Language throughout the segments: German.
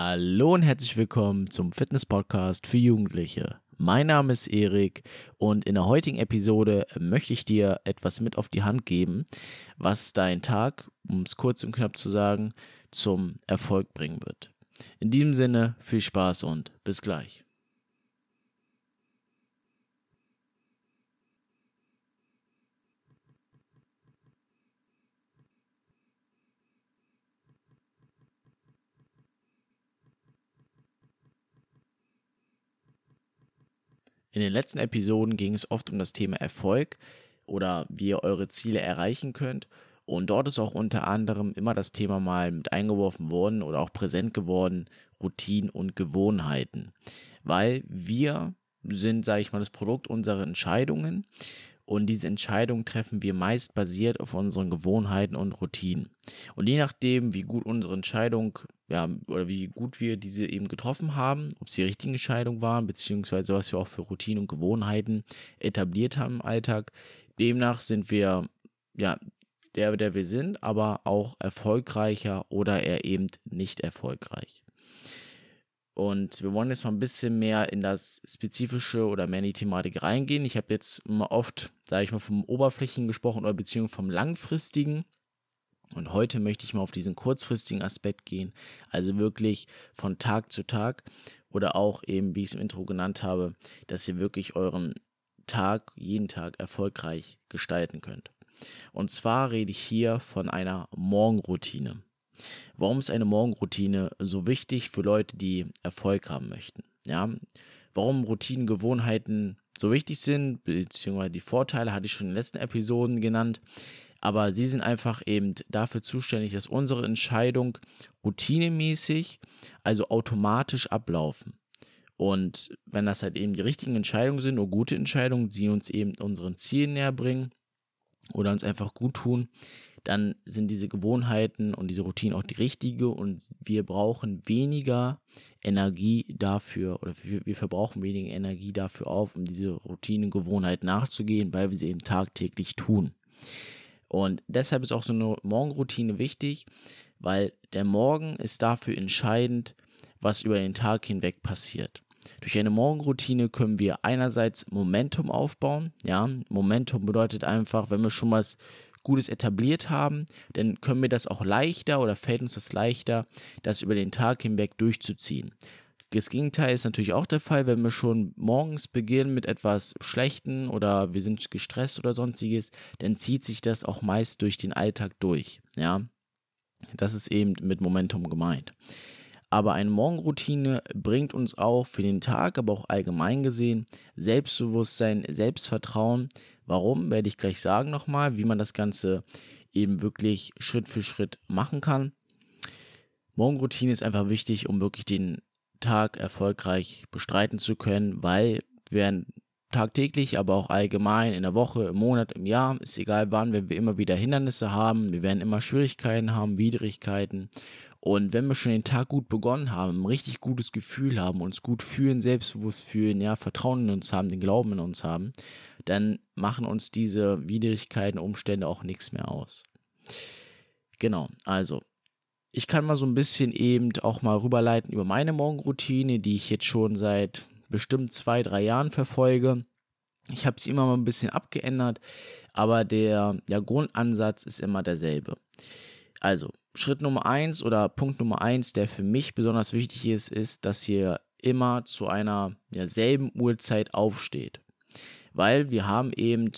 Hallo und herzlich willkommen zum Fitness Podcast für Jugendliche. Mein Name ist Erik und in der heutigen Episode möchte ich dir etwas mit auf die Hand geben, was deinen Tag, um es kurz und knapp zu sagen, zum Erfolg bringen wird. In diesem Sinne viel Spaß und bis gleich. In den letzten Episoden ging es oft um das Thema Erfolg oder wie ihr eure Ziele erreichen könnt. Und dort ist auch unter anderem immer das Thema mal mit eingeworfen worden oder auch präsent geworden, Routinen und Gewohnheiten. Weil wir sind, sage ich mal, das Produkt unserer Entscheidungen und diese Entscheidungen treffen wir meist basiert auf unseren Gewohnheiten und Routinen. Und je nachdem, wie gut unsere Entscheidung, ja, oder wie gut wir diese eben getroffen haben, ob sie die richtigen Entscheidungen waren, beziehungsweise was wir auch für Routinen und Gewohnheiten etabliert haben im Alltag, demnach sind wir, ja, der, der wir sind, aber auch erfolgreicher oder eher eben nicht erfolgreich. Und wir wollen jetzt mal ein bisschen mehr in das Spezifische oder mehr in die Thematik reingehen. Ich habe jetzt immer oft, sage ich mal, vom Oberflächlichen gesprochen oder beziehungsweise vom Langfristigen. Und heute möchte ich mal auf diesen kurzfristigen Aspekt gehen. Also wirklich von Tag zu Tag oder auch eben, wie ich es im Intro genannt habe, dass ihr wirklich euren Tag, jeden Tag erfolgreich gestalten könnt. Und zwar rede ich hier von einer Morgenroutine. Warum ist eine Morgenroutine so wichtig für Leute, die Erfolg haben möchten? Ja, warum Routinen, Gewohnheiten so wichtig sind, beziehungsweise die Vorteile hatte ich schon in den letzten Episoden genannt. Aber sie sind einfach eben dafür zuständig, dass unsere Entscheidungen routinemäßig, also automatisch ablaufen. Und wenn das halt eben die richtigen Entscheidungen sind oder gute Entscheidungen, die uns eben unseren Zielen näher bringen oder uns einfach gut tun, dann sind diese Gewohnheiten und diese Routinen auch die richtige und wir brauchen weniger Energie dafür oder wir, verbrauchen weniger Energie dafür auf, um diese Routinen, Gewohnheiten nachzugehen, weil wir sie eben tagtäglich tun. Und deshalb ist auch so eine Morgenroutine wichtig, weil der Morgen ist dafür entscheidend, was über den Tag hinweg passiert. Durch eine Morgenroutine können wir einerseits Momentum aufbauen. Ja, Momentum bedeutet einfach, wenn wir schon was Gutes etabliert haben, dann können wir das auch leichter oder fällt uns das leichter, das über den Tag hinweg durchzuziehen. Das Gegenteil ist natürlich auch der Fall, wenn wir schon morgens beginnen mit etwas Schlechten oder wir sind gestresst oder sonstiges, dann zieht sich das auch meist durch den Alltag durch. Ja, das ist eben mit Momentum gemeint. Aber eine Morgenroutine bringt uns auch für den Tag, aber auch allgemein gesehen Selbstbewusstsein, Selbstvertrauen. Warum, werde ich gleich sagen nochmal, wie man das Ganze eben wirklich Schritt für Schritt machen kann. Morgenroutine ist einfach wichtig, um wirklich den Tag erfolgreich bestreiten zu können, weil wir tagtäglich, aber auch allgemein in der Woche, im Monat, im Jahr, ist egal wann, wenn wir immer wieder Hindernisse haben, wir werden immer Schwierigkeiten haben, Widrigkeiten und wenn wir schon den Tag gut begonnen haben, ein richtig gutes Gefühl haben, uns gut fühlen, selbstbewusst fühlen, ja, Vertrauen in uns haben, den Glauben in uns haben, dann machen uns diese Widrigkeiten, Umstände auch nichts mehr aus. Genau, also ich kann mal so ein bisschen eben auch mal rüberleiten über meine Morgenroutine, die ich jetzt schon seit bestimmt zwei, drei Jahren verfolge. Ich habe sie immer mal ein bisschen abgeändert, aber der, der Grundansatz ist immer derselbe. Also, Schritt Nummer eins oder Punkt Nummer eins, der für mich besonders wichtig ist, ist, dass ihr immer zu einer ja, selben Uhrzeit aufsteht. Weil wir haben eben,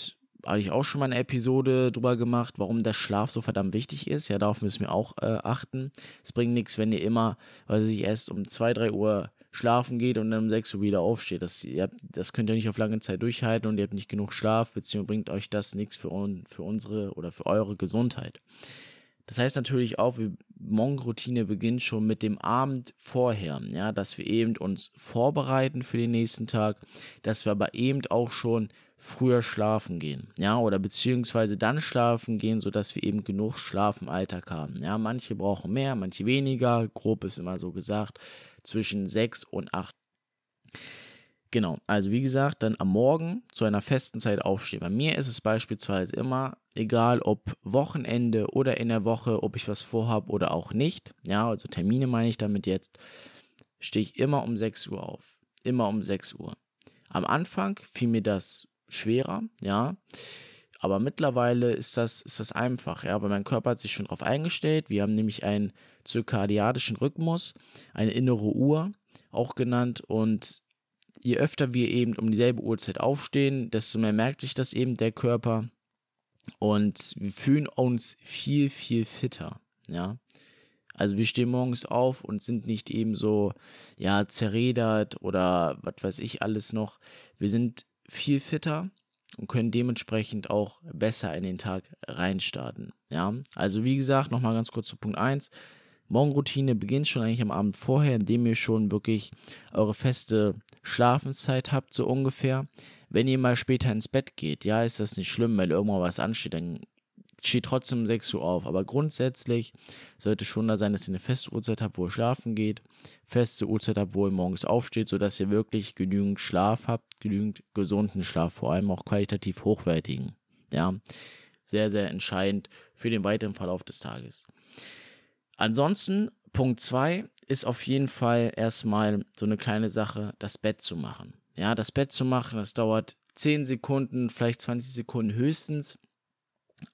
hatte ich auch schon mal eine Episode drüber gemacht, warum der Schlaf so verdammt wichtig ist. Ja, darauf müssen wir auch äh, achten. Es bringt nichts, wenn ihr immer, weiß ich, erst um 2, 3 Uhr schlafen geht und dann um 6 Uhr wieder aufsteht. Das, habt, das könnt ihr nicht auf lange Zeit durchhalten und ihr habt nicht genug Schlaf, beziehungsweise bringt euch das nichts für, für unsere oder für eure Gesundheit. Das heißt natürlich auch, wir Morgenroutine beginnt schon mit dem Abend vorher, ja, dass wir eben uns vorbereiten für den nächsten Tag, dass wir aber eben auch schon früher schlafen gehen, ja, oder beziehungsweise dann schlafen gehen, sodass wir eben genug Schlaf im Alltag haben. Ja, manche brauchen mehr, manche weniger, grob ist immer so gesagt, zwischen sechs und acht. Genau, also wie gesagt, dann am Morgen zu einer festen Zeit aufstehen. Bei mir ist es beispielsweise immer, egal ob Wochenende oder in der Woche, ob ich was vorhabe oder auch nicht, ja, also Termine meine ich damit jetzt, stehe ich immer um 6 Uhr auf. Immer um 6 Uhr. Am Anfang fiel mir das schwerer, ja, aber mittlerweile ist das, ist das einfach, ja, weil mein Körper hat sich schon darauf eingestellt. Wir haben nämlich einen zirkadiadischen Rhythmus, eine innere Uhr, auch genannt, und je öfter wir eben um dieselbe Uhrzeit aufstehen, desto mehr merkt sich das eben der Körper und wir fühlen uns viel, viel fitter, ja. Also wir stehen morgens auf und sind nicht eben so, ja, zerredert oder was weiß ich alles noch. Wir sind viel fitter und können dementsprechend auch besser in den Tag reinstarten, ja. Also wie gesagt, nochmal ganz kurz zu Punkt 1. Morgenroutine beginnt schon eigentlich am Abend vorher, indem ihr schon wirklich eure feste Schlafenszeit habt, so ungefähr. Wenn ihr mal später ins Bett geht, ja, ist das nicht schlimm, weil irgendwann was ansteht, dann steht trotzdem um 6 Uhr auf. Aber grundsätzlich sollte schon da sein, dass ihr eine feste Uhrzeit habt, wo ihr schlafen geht, feste Uhrzeit habt, wo ihr morgens aufsteht, sodass ihr wirklich genügend Schlaf habt, genügend gesunden Schlaf, vor allem auch qualitativ hochwertigen. Ja, sehr, sehr entscheidend für den weiteren Verlauf des Tages. Ansonsten, Punkt 2 ist auf jeden Fall erstmal so eine kleine Sache, das Bett zu machen. Ja, das Bett zu machen, das dauert 10 Sekunden, vielleicht 20 Sekunden höchstens.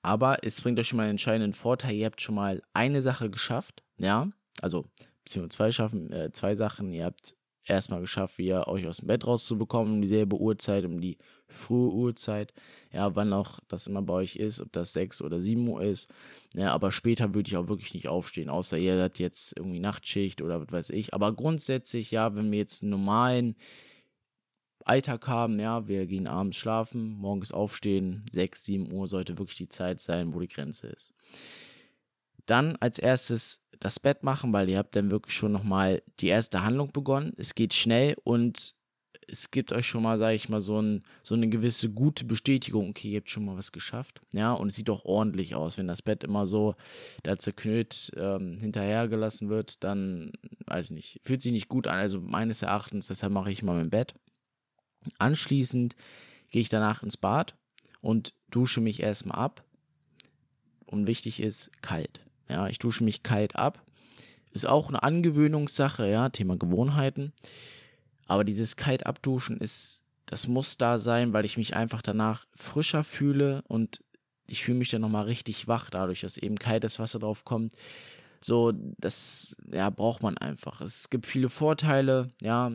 Aber es bringt euch schon mal einen entscheidenden Vorteil. Ihr habt schon mal eine Sache geschafft. Ja, also beziehungsweise zwei, schaffen, äh, zwei Sachen. Ihr habt erstmal geschafft, wieder euch aus dem Bett rauszubekommen, um dieselbe Uhrzeit, um die frühe Uhrzeit. Ja, wann auch das immer bei euch ist, ob das 6 oder 7 Uhr ist. Ja, aber später würde ich auch wirklich nicht aufstehen, außer ihr seid jetzt irgendwie Nachtschicht oder was weiß ich. Aber grundsätzlich, ja, wenn wir jetzt einen normalen Alltag haben, ja, wir gehen abends schlafen, morgens aufstehen, 6, 7 Uhr sollte wirklich die Zeit sein, wo die Grenze ist. Dann als erstes das Bett machen, weil ihr habt dann wirklich schon nochmal die erste Handlung begonnen. Es geht schnell und es gibt euch schon mal, sage ich mal, so, ein, so eine gewisse gute Bestätigung, okay, ihr habt schon mal was geschafft. Ja, und es sieht auch ordentlich aus. Wenn das Bett immer so da zerknüllt ähm, hinterhergelassen wird, dann, weiß ich nicht, fühlt sich nicht gut an. Also meines Erachtens, deshalb mache ich mal mein Bett. Anschließend gehe ich danach ins Bad und dusche mich erstmal ab. Und wichtig ist, kalt. Ja, ich dusche mich kalt ab. Ist auch eine Angewöhnungssache, ja, Thema Gewohnheiten. Aber dieses kalt abduschen ist, das muss da sein, weil ich mich einfach danach frischer fühle und ich fühle mich dann nochmal richtig wach, dadurch, dass eben kaltes Wasser drauf kommt. So, das, ja, braucht man einfach. Es gibt viele Vorteile, ja.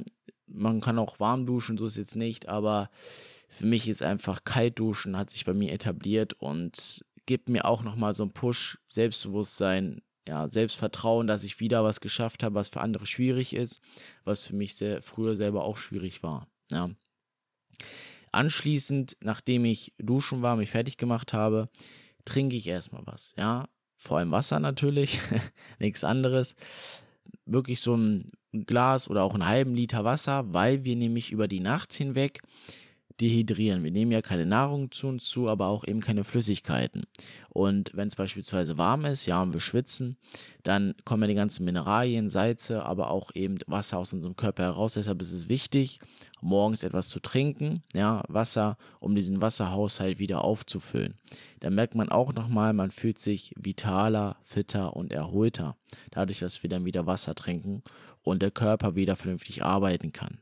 Man kann auch warm duschen, so ist jetzt nicht, aber für mich ist einfach kalt duschen, hat sich bei mir etabliert und gibt mir auch nochmal so einen Push, Selbstbewusstsein, ja, Selbstvertrauen, dass ich wieder was geschafft habe, was für andere schwierig ist, was für mich sehr, früher selber auch schwierig war. Ja. Anschließend, nachdem ich duschen war, mich fertig gemacht habe, trinke ich erstmal was. Ja, vor allem Wasser natürlich, nichts anderes. Wirklich so ein Glas oder auch einen halben Liter Wasser, weil wir nämlich über die Nacht hinweg dehydrieren. Wir nehmen ja keine Nahrung zu uns zu, aber auch eben keine Flüssigkeiten. Und wenn es beispielsweise warm ist, ja, und wir schwitzen, dann kommen ja die ganzen Mineralien, Salze, aber auch eben Wasser aus unserem Körper heraus. Deshalb ist es wichtig, morgens etwas zu trinken, ja, Wasser, um diesen Wasserhaushalt wieder aufzufüllen. Da merkt man auch nochmal, man fühlt sich vitaler, fitter und erholter, dadurch, dass wir dann wieder Wasser trinken und der Körper wieder vernünftig arbeiten kann.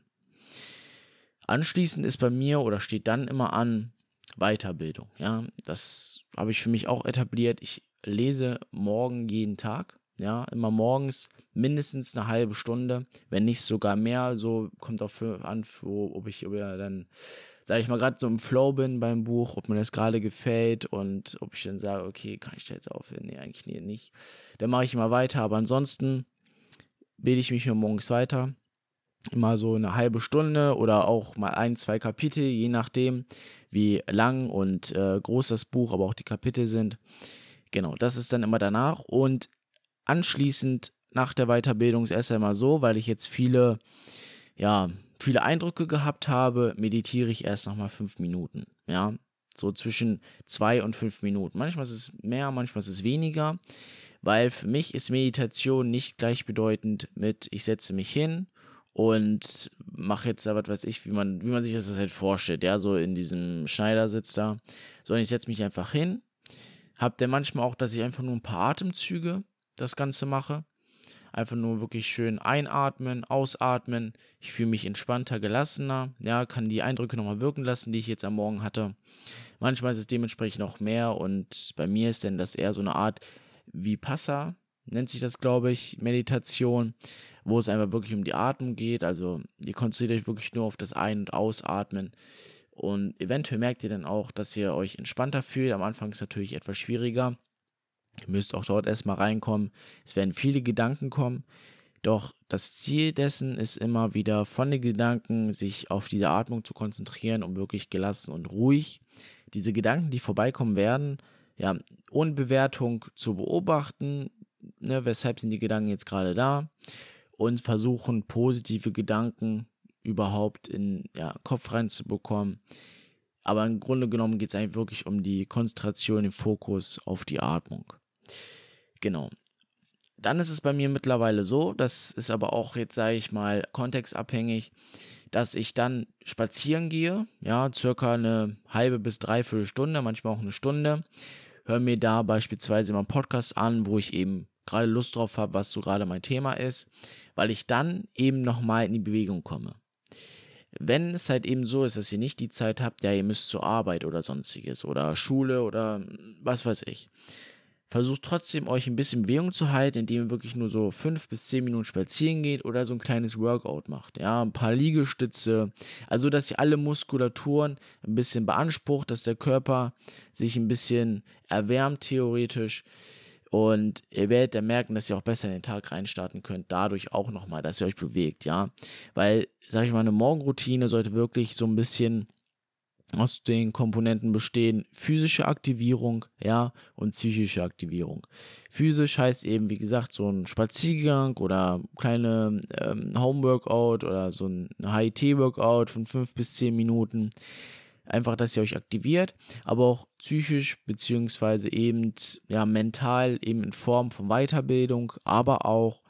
Anschließend ist bei mir oder steht dann immer an Weiterbildung. Ja, das habe ich für mich auch etabliert. Ich lese morgen jeden Tag. Ja, immer morgens mindestens eine halbe Stunde, wenn nicht sogar mehr. So kommt auch für, an, für, ob ich über dann, sage ich mal, gerade so im Flow bin beim Buch, ob mir das gerade gefällt und ob ich dann sage, okay, kann ich da jetzt aufhören? Nee, eigentlich nicht. Dann mache ich immer weiter. Aber ansonsten bilde ich mich nur morgens weiter immer so eine halbe Stunde oder auch mal ein, zwei Kapitel, je nachdem, wie lang und äh, groß das Buch, aber auch die Kapitel sind. Genau, das ist dann immer danach und anschließend nach der Weiterbildung ist erst einmal so, weil ich jetzt viele, ja, viele Eindrücke gehabt habe, meditiere ich erst nochmal fünf Minuten. Ja, so zwischen zwei und fünf Minuten. Manchmal ist es mehr, manchmal ist es weniger, weil für mich ist Meditation nicht gleichbedeutend mit, ich setze mich hin und mache jetzt da was weiß ich, wie man, wie man sich das halt vorstellt, ja, so in diesem Schneidersitz da. Sondern ich setze mich einfach hin. Hab dann manchmal auch, dass ich einfach nur ein paar Atemzüge das Ganze mache. Einfach nur wirklich schön einatmen, ausatmen. Ich fühle mich entspannter, gelassener. Ja, kann die Eindrücke nochmal wirken lassen, die ich jetzt am Morgen hatte. Manchmal ist es dementsprechend auch mehr und bei mir ist denn das eher so eine Art Vipassana, nennt sich das, glaube ich, Meditation, wo es einfach wirklich um die Atmung geht. Also ihr konzentriert euch wirklich nur auf das Ein- und Ausatmen. Und eventuell merkt ihr dann auch, dass ihr euch entspannter fühlt. Am Anfang ist es natürlich etwas schwieriger. Ihr müsst auch dort erstmal reinkommen. Es werden viele Gedanken kommen. Doch das Ziel dessen ist immer wieder von den Gedanken sich auf diese Atmung zu konzentrieren, um wirklich gelassen und ruhig diese Gedanken, die vorbeikommen werden, ja, ohne Bewertung zu beobachten, ne, weshalb sind die Gedanken jetzt gerade da und versuchen positive Gedanken überhaupt in ja, Kopf reinzubekommen. Aber im Grunde genommen geht es eigentlich wirklich um die Konzentration, den Fokus auf die Atmung. Genau. Dann ist es bei mir mittlerweile so, das ist aber auch jetzt, sage ich mal, kontextabhängig, dass ich dann spazieren gehe, ja, circa eine halbe bis dreiviertel Stunde, manchmal auch eine Stunde, höre mir da beispielsweise mal einen Podcast an, wo ich eben gerade Lust drauf habe, was so gerade mein Thema ist, weil ich dann eben nochmal in die Bewegung komme. Wenn es halt eben so ist, dass ihr nicht die Zeit habt, ja, ihr müsst zur Arbeit oder sonstiges oder Schule oder was weiß ich, versucht trotzdem euch ein bisschen Bewegung zu halten, indem ihr wirklich nur so fünf bis zehn Minuten spazieren geht oder so ein kleines Workout macht. Ja, ein paar Liegestütze. Also, dass ihr alle Muskulaturen ein bisschen beansprucht, dass der Körper sich ein bisschen erwärmt, theoretisch. Und ihr werdet dann merken, dass ihr auch besser in den Tag reinstarten könnt, dadurch auch nochmal, dass ihr euch bewegt, ja. Weil, sag ich mal, eine Morgenroutine sollte wirklich so ein bisschen aus den Komponenten bestehen physische Aktivierung, ja, und psychische Aktivierung. Physisch heißt eben, wie gesagt, so ein Spaziergang oder kleine ähm, Home-Workout oder so ein HIT-Workout von fünf bis zehn Minuten. Einfach, dass ihr euch aktiviert, aber auch psychisch beziehungsweise eben ja mental eben in Form von Weiterbildung, aber auch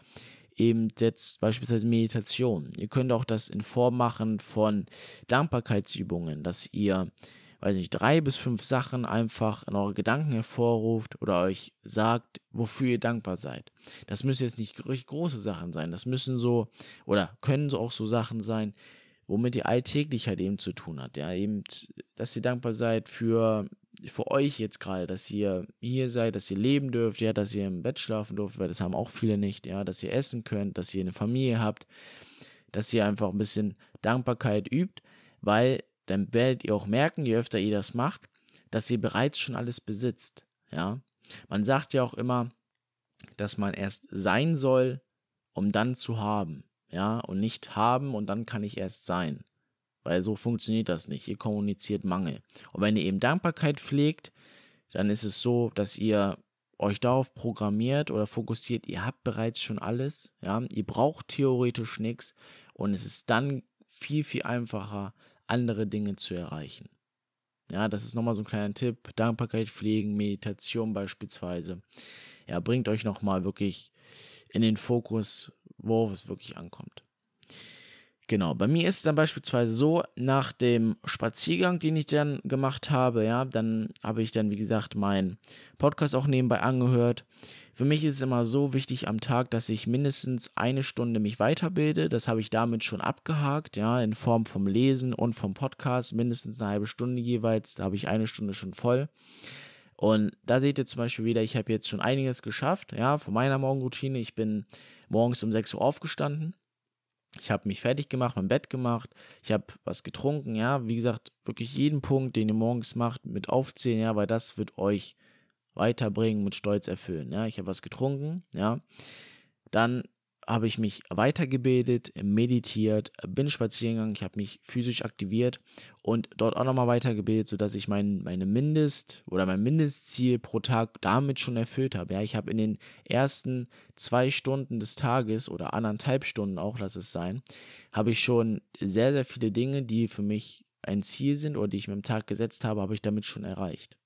eben jetzt beispielsweise Meditation. Ihr könnt auch das in Form machen von Dankbarkeitsübungen, dass ihr, weiß nicht, drei bis fünf Sachen einfach in eure Gedanken hervorruft oder euch sagt, wofür ihr dankbar seid. Das müssen jetzt nicht große Sachen sein. Das müssen so oder können so auch so Sachen sein, womit ihr alltäglich halt eben zu tun habt. Ja, eben, dass ihr dankbar seid für für euch jetzt gerade, dass ihr hier seid, dass ihr leben dürft, ja, dass ihr im Bett schlafen dürft, weil das haben auch viele nicht, ja, dass ihr essen könnt, dass ihr eine Familie habt, dass ihr einfach ein bisschen Dankbarkeit übt, weil dann werdet ihr auch merken, je öfter ihr das macht, dass ihr bereits schon alles besitzt, ja. Man sagt ja auch immer, dass man erst sein soll, um dann zu haben, ja, und nicht haben und dann kann ich erst sein. Weil so funktioniert das nicht. Ihr kommuniziert Mangel. Und wenn ihr eben Dankbarkeit pflegt, dann ist es so, dass ihr euch darauf programmiert oder fokussiert, ihr habt bereits schon alles, ja, ihr braucht theoretisch nichts und es ist dann viel, viel einfacher, andere Dinge zu erreichen. Ja, das ist nochmal so ein kleiner Tipp. Dankbarkeit pflegen, Meditation beispielsweise. Ja, bringt euch nochmal wirklich in den Fokus, worauf es wirklich ankommt. Genau, bei mir ist es dann beispielsweise so, nach dem Spaziergang, den ich dann gemacht habe, ja, dann habe ich dann, wie gesagt, meinen Podcast auch nebenbei angehört. Für mich ist es immer so wichtig am Tag, dass ich mindestens eine Stunde mich weiterbilde. Das habe ich damit schon abgehakt, ja, in Form vom Lesen und vom Podcast, mindestens eine halbe Stunde jeweils. Da habe ich eine Stunde schon voll. Und da seht ihr zum Beispiel wieder, ich habe jetzt schon einiges geschafft, ja, von meiner Morgenroutine. Ich bin morgens um 6 Uhr aufgestanden ich habe mich fertig gemacht, mein Bett gemacht, ich habe was getrunken, ja, wie gesagt, wirklich jeden Punkt, den ihr morgens macht, mit aufzählen, ja, weil das wird euch weiterbringen, mit Stolz erfüllen, ja. Ich habe was getrunken, ja. Dann habe ich mich weitergebildet, meditiert, bin spazieren gegangen, ich habe mich physisch aktiviert und dort auch nochmal weitergebildet, sodass ich mein, meine Mindest- oder mein Mindestziel pro Tag damit schon erfüllt habe. Ja, ich habe in den ersten zwei Stunden des Tages oder anderthalb Stunden auch, lass es sein, habe ich schon sehr, sehr viele Dinge, die für mich ein Ziel sind oder die ich mir am Tag gesetzt habe, habe ich damit schon erreicht.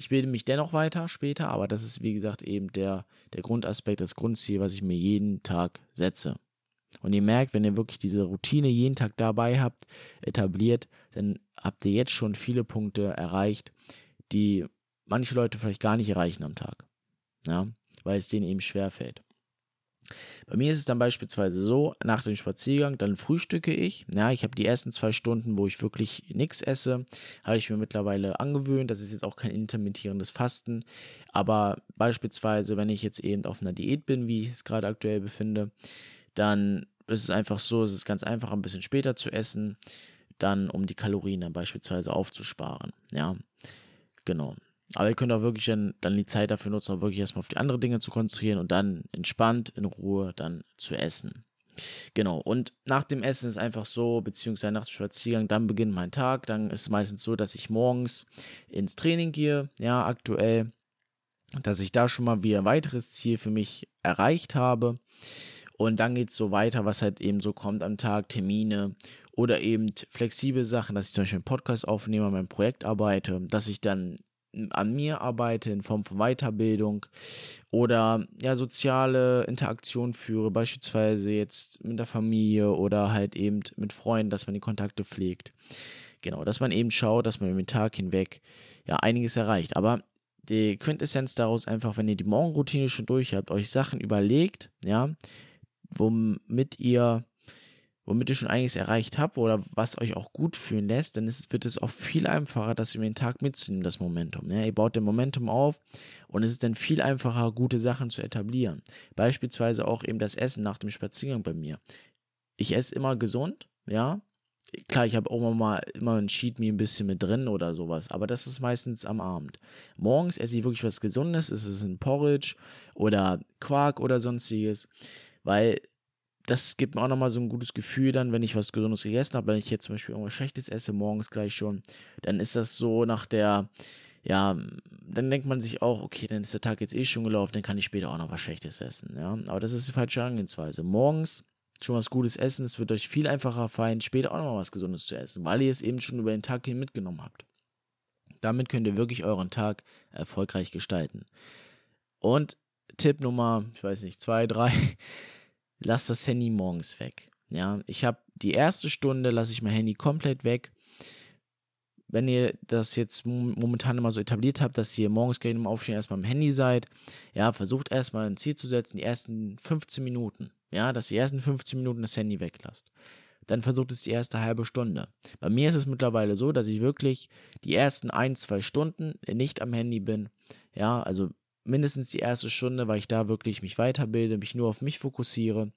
Ich bilde mich dennoch weiter später, aber das ist wie gesagt eben der, der Grundaspekt, das Grundziel, was ich mir jeden Tag setze. Und ihr merkt, wenn ihr wirklich diese Routine jeden Tag dabei habt, etabliert, dann habt ihr jetzt schon viele Punkte erreicht, die manche Leute vielleicht gar nicht erreichen am Tag. Ja, weil es denen eben schwerfällt. Bei mir ist es dann beispielsweise so, nach dem Spaziergang, dann frühstücke ich. Ja, ich habe die ersten zwei Stunden, wo ich wirklich nichts esse, habe ich mir mittlerweile angewöhnt. Das ist jetzt auch kein intermittierendes Fasten. Aber beispielsweise, wenn ich jetzt eben auf einer Diät bin, wie ich es gerade aktuell befinde, dann ist es einfach so, es ist ganz einfach, ein bisschen später zu essen, dann um die Kalorien dann beispielsweise aufzusparen. Ja, genau. Aber ihr könnt auch wirklich dann, dann die Zeit dafür nutzen, auch wirklich erstmal auf die anderen Dinge zu konzentrieren und dann entspannt, in Ruhe dann zu essen. Genau, und nach dem Essen ist einfach so, beziehungsweise nach dem Spaziergang, dann beginnt mein Tag. Dann ist es meistens so, dass ich morgens ins Training gehe, ja, aktuell, dass ich da schon mal wieder ein weiteres Ziel für mich erreicht habe. Und dann geht es so weiter, was halt eben so kommt am Tag, Termine oder eben flexible Sachen, dass ich zum Beispiel einen Podcast aufnehme, an meinem Projekt arbeite, dass ich dann an mir arbeite in Form von Weiterbildung oder ja soziale Interaktion führe, beispielsweise jetzt mit der Familie oder halt eben mit Freunden, dass man die Kontakte pflegt. Genau, dass man eben schaut, dass man den Tag hinweg ja einiges erreicht. Aber die Quintessenz daraus einfach, wenn ihr die Morgenroutine schon durch habt, euch Sachen überlegt, ja, womit ihr womit ihr schon einiges erreicht habt oder was euch auch gut fühlen lässt, dann ist, wird es auch viel einfacher, das über den Tag mitzunehmen, das Momentum. Ja, ihr baut den Momentum auf und es ist dann viel einfacher, gute Sachen zu etablieren. Beispielsweise auch eben das Essen nach dem Spaziergang bei mir. Ich esse immer gesund, ja. Klar, ich habe auch mal immer ein Cheat Meal ein bisschen mit drin oder sowas, aber das ist meistens am Abend. Morgens esse ich wirklich was Gesundes, es ist ein Porridge oder Quark oder sonstiges, weil das gibt mir auch nochmal so ein gutes Gefühl dann, wenn ich was Gesundes gegessen habe. Wenn ich jetzt zum Beispiel irgendwas Schlechtes esse, morgens gleich schon, dann ist das so nach der, ja, dann denkt man sich auch, okay, dann ist der Tag jetzt eh schon gelaufen, dann kann ich später auch noch was Schlechtes essen. Ja, aber das ist die falsche Angehensweise. Morgens schon was Gutes essen, es wird euch viel einfacher fallen, später auch noch mal was Gesundes zu essen, weil ihr es eben schon über den Tag hin mitgenommen habt. Damit könnt ihr wirklich euren Tag erfolgreich gestalten. Und Tipp Nummer, ich weiß nicht, zwei, drei, lass das Handy morgens weg. Ja, ich habe die erste Stunde, lasse ich mein Handy komplett weg. Wenn ihr das jetzt momentan immer so etabliert habt, dass ihr morgens gleich im Aufstehen erstmal am Handy seid, ja, versucht erstmal ein Ziel zu setzen, die ersten 15 Minuten. Ja, dass ihr die ersten 15 Minuten das Handy weglasst. Dann versucht es die erste halbe Stunde. Bei mir ist es mittlerweile so, dass ich wirklich die ersten ein, zwei Stunden nicht am Handy bin. Ja, also mindestens die erste Stunde, weil ich da wirklich mich weiterbilde, mich nur auf mich fokussiere.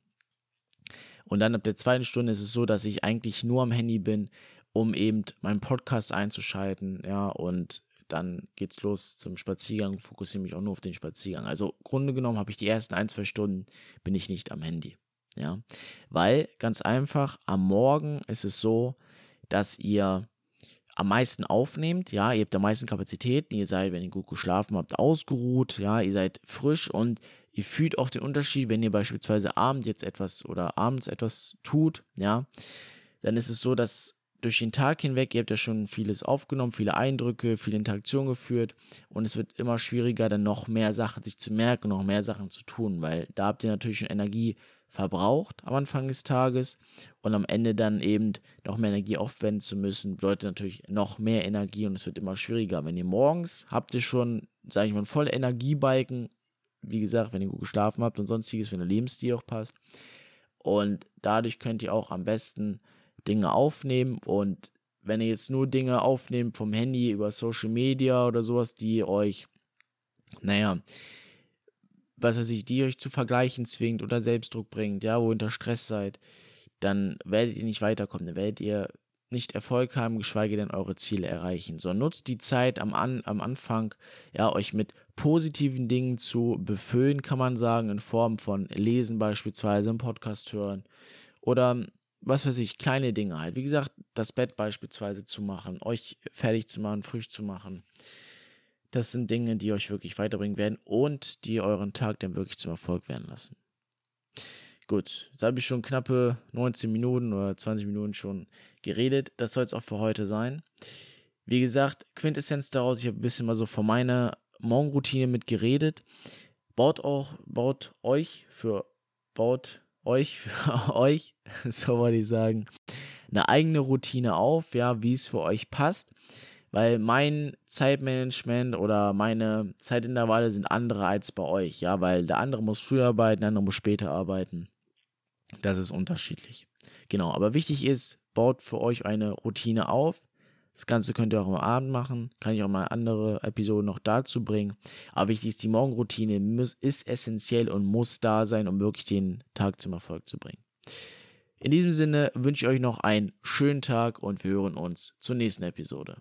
Und dann ab der zweiten Stunde ist es so, dass ich eigentlich nur am Handy bin, um eben meinen Podcast einzuschalten, ja, und dann geht's los zum Spaziergang, fokussiere mich auch nur auf den Spaziergang. Also Grunde genommen habe ich die ersten ein, zwei Stunden bin ich nicht am Handy. Ja, weil ganz einfach am Morgen ist es so, dass ihr am meisten aufnehmt. Ja, ihr habt am meisten Kapazitäten. Ihr seid, wenn ihr gut geschlafen habt, ausgeruht. Ja, ihr seid frisch und ihr fühlt auch den Unterschied, wenn ihr beispielsweise abends jetzt etwas oder abends etwas tut. Ja, dann ist es so, dass durch den Tag hinweg, ihr habt ja schon vieles aufgenommen, viele Eindrücke, viele Interaktionen geführt und es wird immer schwieriger, dann noch mehr Sachen sich zu merken, noch mehr Sachen zu tun, weil da habt ihr natürlich schon Energie verbraucht am Anfang des Tages und am Ende dann eben noch mehr Energie aufwenden zu müssen, bedeutet natürlich noch mehr Energie und es wird immer schwieriger. Wenn ihr morgens habt ihr schon, sage ich mal, voll Energiebalken, wie gesagt, wenn ihr gut geschlafen habt und sonstiges, wenn der Lebensstil auch passt. Und dadurch könnt ihr auch am besten Dinge aufnehmen und wenn ihr jetzt nur Dinge aufnehmt vom Handy über Social Media oder sowas, die euch, naja, was weiß ich, die euch zu vergleichen zwingt oder Selbstdruck bringt, ja, wo ihr unter Stress seid, dann werdet ihr nicht weiterkommen, dann werdet ihr nicht Erfolg haben, geschweige denn eure Ziele erreichen. So nutzt die Zeit am, An am Anfang, ja, euch mit positiven Dingen zu befüllen, kann man sagen, in Form von Lesen beispielsweise, im Podcast hören oder was weiß ich, kleine Dinge halt. Wie gesagt, das Bett beispielsweise zu machen, euch fertig zu machen, frisch zu machen. Das sind Dinge, die euch wirklich weiterbringen werden und die euren Tag dann wirklich zum Erfolg werden lassen. Gut, jetzt habe ich schon knappe 19 Minuten oder 20 Minuten schon geredet. Das soll es auch für heute sein. Wie gesagt, Quintessenz daraus, ich habe ein bisschen mal so von meiner Morgenroutine mit geredet. Baut auch, baut euch für, baut euch, für euch, so wollte ich sagen, eine eigene Routine auf, ja, wie es für euch passt. Weil mein Zeitmanagement oder meine Zeitintervalle sind andere als bei euch, ja, weil der andere muss früher arbeiten, der andere muss später arbeiten. Das ist unterschiedlich. Genau, aber wichtig ist, baut für euch eine Routine auf. Das Ganze könnt ihr auch am Abend machen. Kann ich auch mal andere Episoden noch dazu bringen. Aber wichtig ist, die Morgenroutine ist essentiell und muss da sein, um wirklich den Tag zum Erfolg zu bringen. In diesem Sinne wünsche ich euch noch einen schönen Tag und wir hören uns zur nächsten Episode.